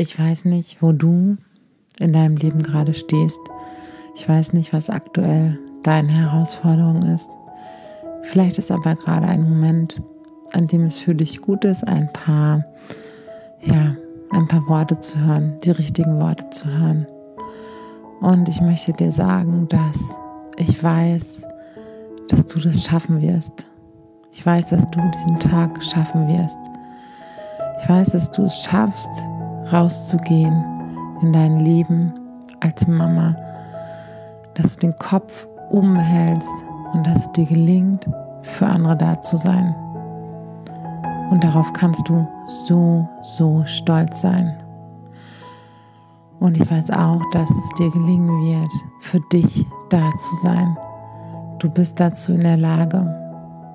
Ich weiß nicht, wo du in deinem Leben gerade stehst. Ich weiß nicht, was aktuell deine Herausforderung ist. Vielleicht ist aber gerade ein Moment, an dem es für dich gut ist, ein paar, ja, ein paar Worte zu hören, die richtigen Worte zu hören. Und ich möchte dir sagen, dass ich weiß, dass du das schaffen wirst. Ich weiß, dass du diesen Tag schaffen wirst. Ich weiß, dass du es schaffst, rauszugehen in dein Leben als Mama, dass du den Kopf umhältst und dass es dir gelingt, für andere da zu sein. Und darauf kannst du so, so stolz sein. Und ich weiß auch, dass es dir gelingen wird, für dich da zu sein. Du bist dazu in der Lage.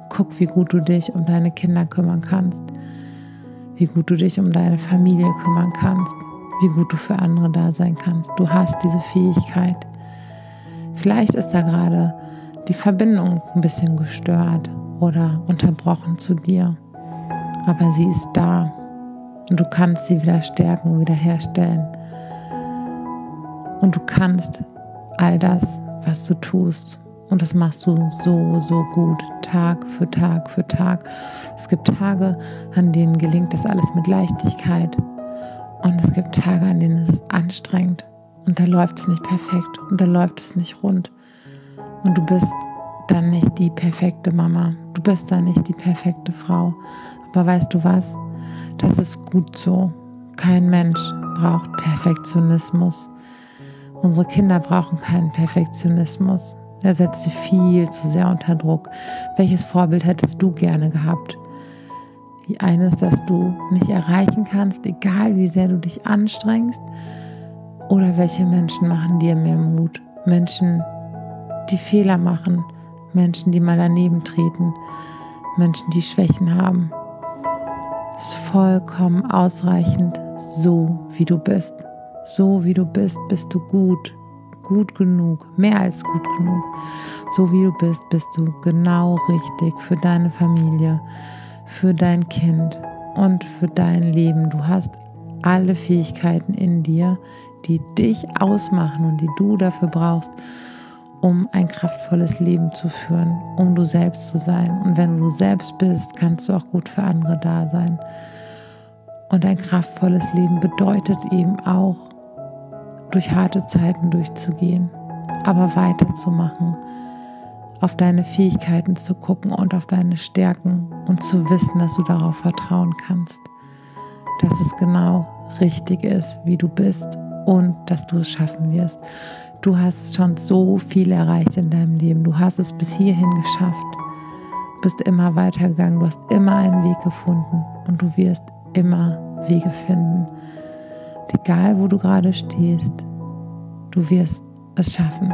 Guck, wie gut du dich um deine Kinder kümmern kannst wie gut du dich um deine Familie kümmern kannst, wie gut du für andere da sein kannst. Du hast diese Fähigkeit. Vielleicht ist da gerade die Verbindung ein bisschen gestört oder unterbrochen zu dir, aber sie ist da und du kannst sie wieder stärken, wieder herstellen. Und du kannst all das, was du tust, und das machst du so, so gut, Tag für Tag für Tag. Es gibt Tage, an denen gelingt das alles mit Leichtigkeit. Und es gibt Tage, an denen es anstrengend. Und da läuft es nicht perfekt. Und da läuft es nicht rund. Und du bist dann nicht die perfekte Mama. Du bist dann nicht die perfekte Frau. Aber weißt du was? Das ist gut so. Kein Mensch braucht Perfektionismus. Unsere Kinder brauchen keinen Perfektionismus. Er setzt sie viel zu sehr unter Druck. Welches Vorbild hättest du gerne gehabt? Die eine ist, dass du nicht erreichen kannst, egal wie sehr du dich anstrengst. Oder welche Menschen machen dir mehr Mut? Menschen, die Fehler machen, Menschen, die mal daneben treten, Menschen, die Schwächen haben. Es ist vollkommen ausreichend, so wie du bist. So wie du bist, bist du gut gut genug, mehr als gut genug. So wie du bist, bist du genau richtig für deine Familie, für dein Kind und für dein Leben. Du hast alle Fähigkeiten in dir, die dich ausmachen und die du dafür brauchst, um ein kraftvolles Leben zu führen, um du selbst zu sein. Und wenn du selbst bist, kannst du auch gut für andere da sein. Und ein kraftvolles Leben bedeutet eben auch, durch harte Zeiten durchzugehen, aber weiterzumachen, auf deine Fähigkeiten zu gucken und auf deine Stärken und zu wissen, dass du darauf vertrauen kannst, dass es genau richtig ist, wie du bist und dass du es schaffen wirst. Du hast schon so viel erreicht in deinem Leben. Du hast es bis hierhin geschafft. Du bist immer weitergegangen. Du hast immer einen Weg gefunden und du wirst immer Wege finden egal wo du gerade stehst, du wirst es schaffen.